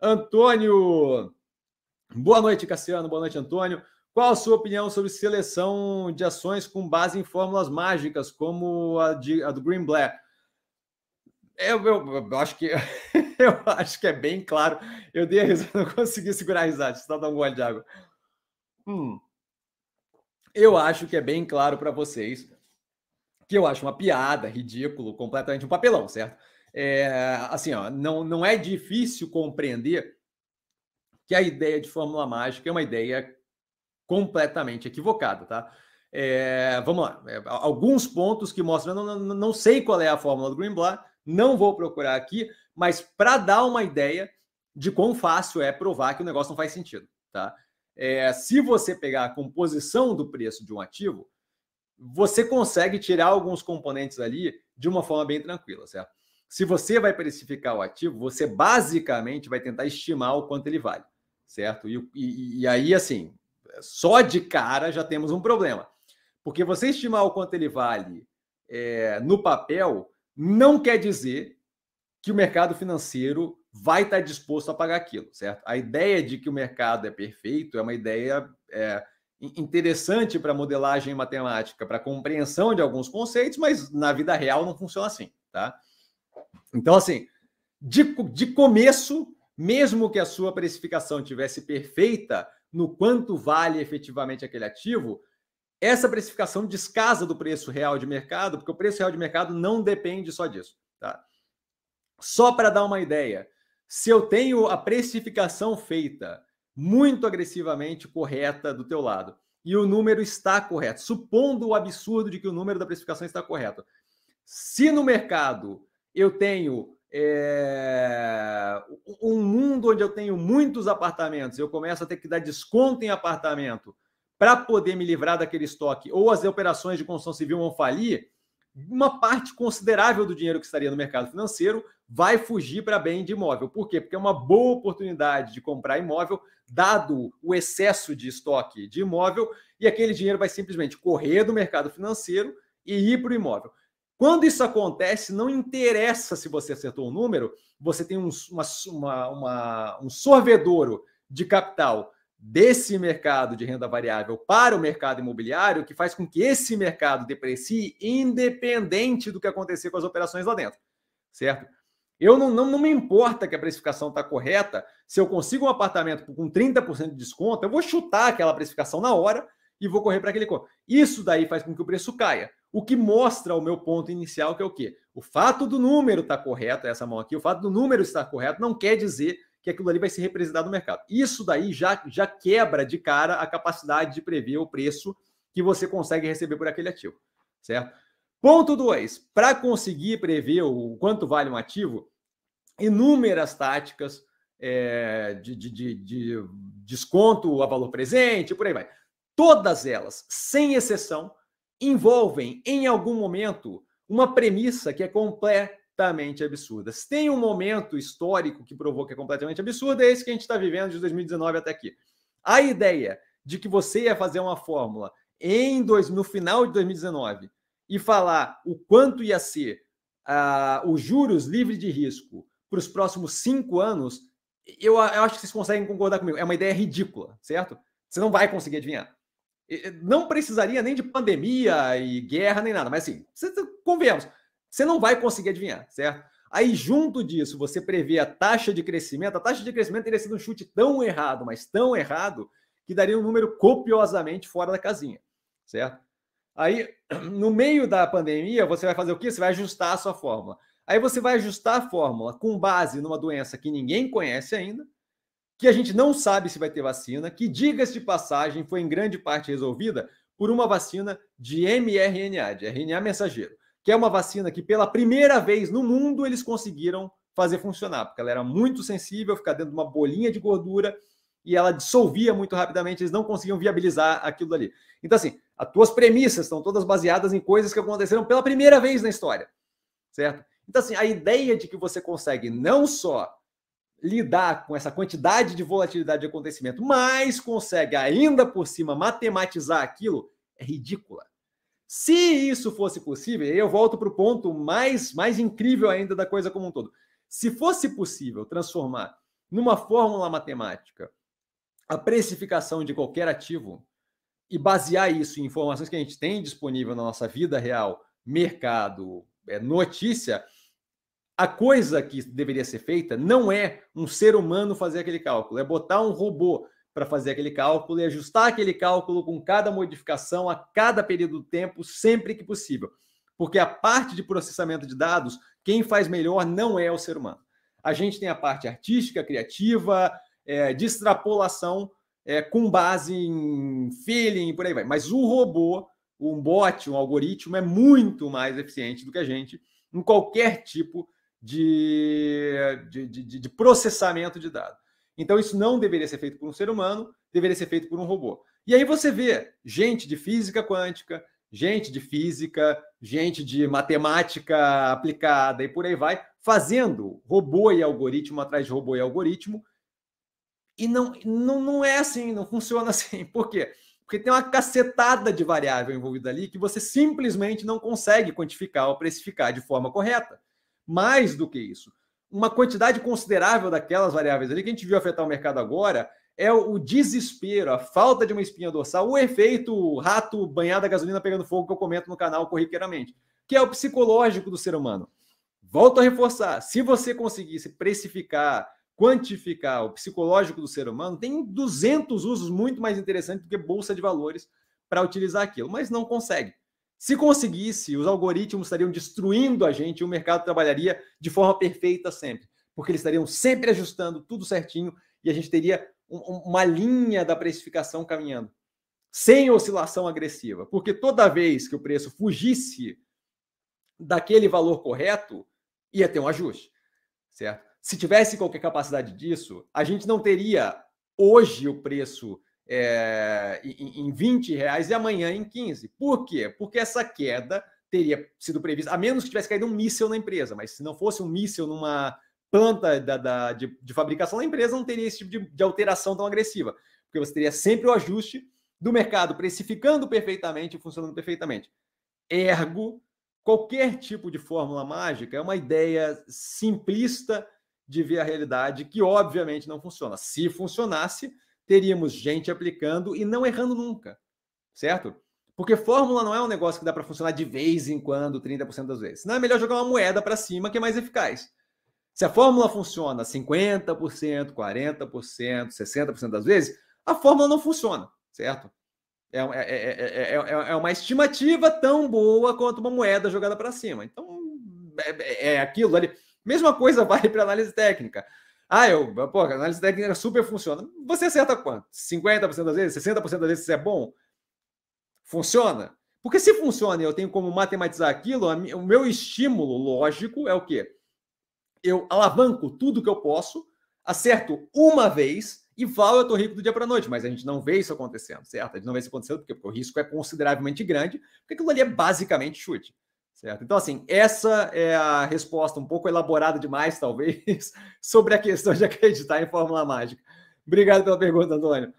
Antônio. Boa noite, Cassiano. Boa noite, Antônio. Qual a sua opinião sobre seleção de ações com base em fórmulas mágicas, como a, de, a do Green Black? Eu, eu, eu, acho que eu acho que é bem claro. Eu dei a risada, não consegui segurar a risada, só dar um gole de água. Hum. Eu acho que é bem claro para vocês que eu acho uma piada, ridículo, completamente um papelão, certo? É, assim, ó, não, não é difícil compreender que a ideia de fórmula mágica é uma ideia completamente equivocada, tá? É, vamos lá, é, alguns pontos que mostram, não, não, não sei qual é a fórmula do Greenblatt, não vou procurar aqui, mas para dar uma ideia de quão fácil é provar que o negócio não faz sentido, tá? É, se você pegar a composição do preço de um ativo, você consegue tirar alguns componentes ali de uma forma bem tranquila, certo? Se você vai precificar o ativo, você basicamente vai tentar estimar o quanto ele vale, certo? E, e, e aí, assim, só de cara já temos um problema. Porque você estimar o quanto ele vale é, no papel não quer dizer que o mercado financeiro vai estar disposto a pagar aquilo, certo? A ideia de que o mercado é perfeito é uma ideia é, interessante para modelagem matemática, para compreensão de alguns conceitos, mas na vida real não funciona assim, tá? Então, assim, de, de começo, mesmo que a sua precificação tivesse perfeita no quanto vale efetivamente aquele ativo, essa precificação descasa do preço real de mercado, porque o preço real de mercado não depende só disso. Tá? Só para dar uma ideia, se eu tenho a precificação feita muito agressivamente correta do teu lado e o número está correto, supondo o absurdo de que o número da precificação está correto, se no mercado eu tenho é, um mundo onde eu tenho muitos apartamentos, eu começo a ter que dar desconto em apartamento para poder me livrar daquele estoque, ou as operações de construção civil vão falir, uma parte considerável do dinheiro que estaria no mercado financeiro vai fugir para bem de imóvel. Por quê? Porque é uma boa oportunidade de comprar imóvel, dado o excesso de estoque de imóvel, e aquele dinheiro vai simplesmente correr do mercado financeiro e ir para o imóvel. Quando isso acontece, não interessa se você acertou o um número, você tem um, uma, uma, um sorvedouro de capital desse mercado de renda variável para o mercado imobiliário, que faz com que esse mercado deprecie, independente do que acontecer com as operações lá dentro, certo? Eu não, não, não me importa que a precificação está correta, se eu consigo um apartamento com 30% de desconto, eu vou chutar aquela precificação na hora e vou correr para aquele. Isso daí faz com que o preço caia. O que mostra o meu ponto inicial, que é o quê? O fato do número estar tá correto, essa mão aqui, o fato do número estar correto não quer dizer que aquilo ali vai ser representado no mercado. Isso daí já, já quebra de cara a capacidade de prever o preço que você consegue receber por aquele ativo, certo? Ponto 2. Para conseguir prever o quanto vale um ativo, inúmeras táticas é, de, de, de, de desconto a valor presente, por aí vai. Todas elas, sem exceção, envolvem em algum momento uma premissa que é completamente absurda. Se tem um momento histórico que provou que é completamente absurdo, é esse que a gente está vivendo de 2019 até aqui. A ideia de que você ia fazer uma fórmula em dois, no final de 2019 e falar o quanto ia ser uh, os juros livres de risco para os próximos cinco anos, eu, eu acho que vocês conseguem concordar comigo. É uma ideia ridícula, certo? Você não vai conseguir adivinhar. Não precisaria nem de pandemia e guerra, nem nada, mas assim, convenhamos, você não vai conseguir adivinhar, certo? Aí, junto disso, você prevê a taxa de crescimento. A taxa de crescimento teria sido um chute tão errado, mas tão errado, que daria um número copiosamente fora da casinha, certo? Aí, no meio da pandemia, você vai fazer o quê? Você vai ajustar a sua fórmula. Aí você vai ajustar a fórmula com base numa doença que ninguém conhece ainda, que a gente não sabe se vai ter vacina, que, diga-se de passagem, foi em grande parte resolvida por uma vacina de mRNA, de RNA mensageiro, que é uma vacina que, pela primeira vez no mundo, eles conseguiram fazer funcionar, porque ela era muito sensível, ficar dentro de uma bolinha de gordura e ela dissolvia muito rapidamente, eles não conseguiam viabilizar aquilo ali. Então, assim, as tuas premissas estão todas baseadas em coisas que aconteceram pela primeira vez na história, certo? Então, assim, a ideia de que você consegue não só lidar com essa quantidade de volatilidade de acontecimento, mas consegue ainda por cima matematizar aquilo, é ridícula. Se isso fosse possível, eu volto para o ponto mais, mais incrível ainda da coisa como um todo. Se fosse possível transformar numa fórmula matemática a precificação de qualquer ativo e basear isso em informações que a gente tem disponível na nossa vida real, mercado, é, notícia, a coisa que deveria ser feita não é um ser humano fazer aquele cálculo, é botar um robô para fazer aquele cálculo e ajustar aquele cálculo com cada modificação a cada período do tempo, sempre que possível. Porque a parte de processamento de dados, quem faz melhor não é o ser humano. A gente tem a parte artística, criativa, é, de extrapolação é, com base em feeling e por aí vai. Mas o robô, um bot, um algoritmo, é muito mais eficiente do que a gente em qualquer tipo de, de, de, de processamento de dados. Então, isso não deveria ser feito por um ser humano, deveria ser feito por um robô. E aí você vê gente de física quântica, gente de física, gente de matemática aplicada e por aí vai, fazendo robô e algoritmo atrás de robô e algoritmo. E não, não, não é assim, não funciona assim. Por quê? Porque tem uma cacetada de variável envolvida ali que você simplesmente não consegue quantificar ou precificar de forma correta. Mais do que isso, uma quantidade considerável daquelas variáveis ali que a gente viu afetar o mercado agora é o desespero, a falta de uma espinha dorsal, o efeito rato banhado a gasolina pegando fogo que eu comento no canal corriqueiramente, que é o psicológico do ser humano. Volto a reforçar, se você conseguisse precificar, quantificar o psicológico do ser humano, tem 200 usos muito mais interessantes do que bolsa de valores para utilizar aquilo, mas não consegue. Se conseguisse, os algoritmos estariam destruindo a gente e o mercado trabalharia de forma perfeita sempre, porque eles estariam sempre ajustando tudo certinho e a gente teria um, uma linha da precificação caminhando, sem oscilação agressiva, porque toda vez que o preço fugisse daquele valor correto, ia ter um ajuste, certo? Se tivesse qualquer capacidade disso, a gente não teria hoje o preço é, em, em 20 reais e amanhã em 15. Por quê? Porque essa queda teria sido prevista, a menos que tivesse caído um míssil na empresa, mas se não fosse um míssil numa planta da, da de, de, fabricação da empresa, não teria esse tipo de, de alteração tão agressiva, porque você teria sempre o ajuste do mercado precificando perfeitamente e funcionando perfeitamente. Ergo, qualquer tipo de fórmula mágica é uma ideia simplista de ver a realidade que, obviamente, não funciona. Se funcionasse, teríamos gente aplicando e não errando nunca, certo? Porque fórmula não é um negócio que dá para funcionar de vez em quando, 30% das vezes. Não é melhor jogar uma moeda para cima que é mais eficaz. Se a fórmula funciona 50%, 40%, 60% das vezes, a fórmula não funciona, certo? É, é, é, é, uma estimativa tão boa quanto uma moeda jogada para cima. Então, é, aquilo ali. Mesma coisa vale para análise técnica. Ah, eu, pô, a análise técnica super funciona. Você acerta quanto? 50% das vezes? 60% das vezes é bom? Funciona? Porque se funciona e eu tenho como matematizar aquilo, o meu estímulo lógico é o quê? Eu alavanco tudo que eu posso, acerto uma vez e falo eu tô rico do dia para noite, mas a gente não vê isso acontecendo, certo? A gente não vê isso acontecendo porque, porque o risco é consideravelmente grande, porque aquilo ali é basicamente chute. Certo? Então, assim, essa é a resposta um pouco elaborada demais, talvez, sobre a questão de acreditar em fórmula mágica. Obrigado pela pergunta, Antônio.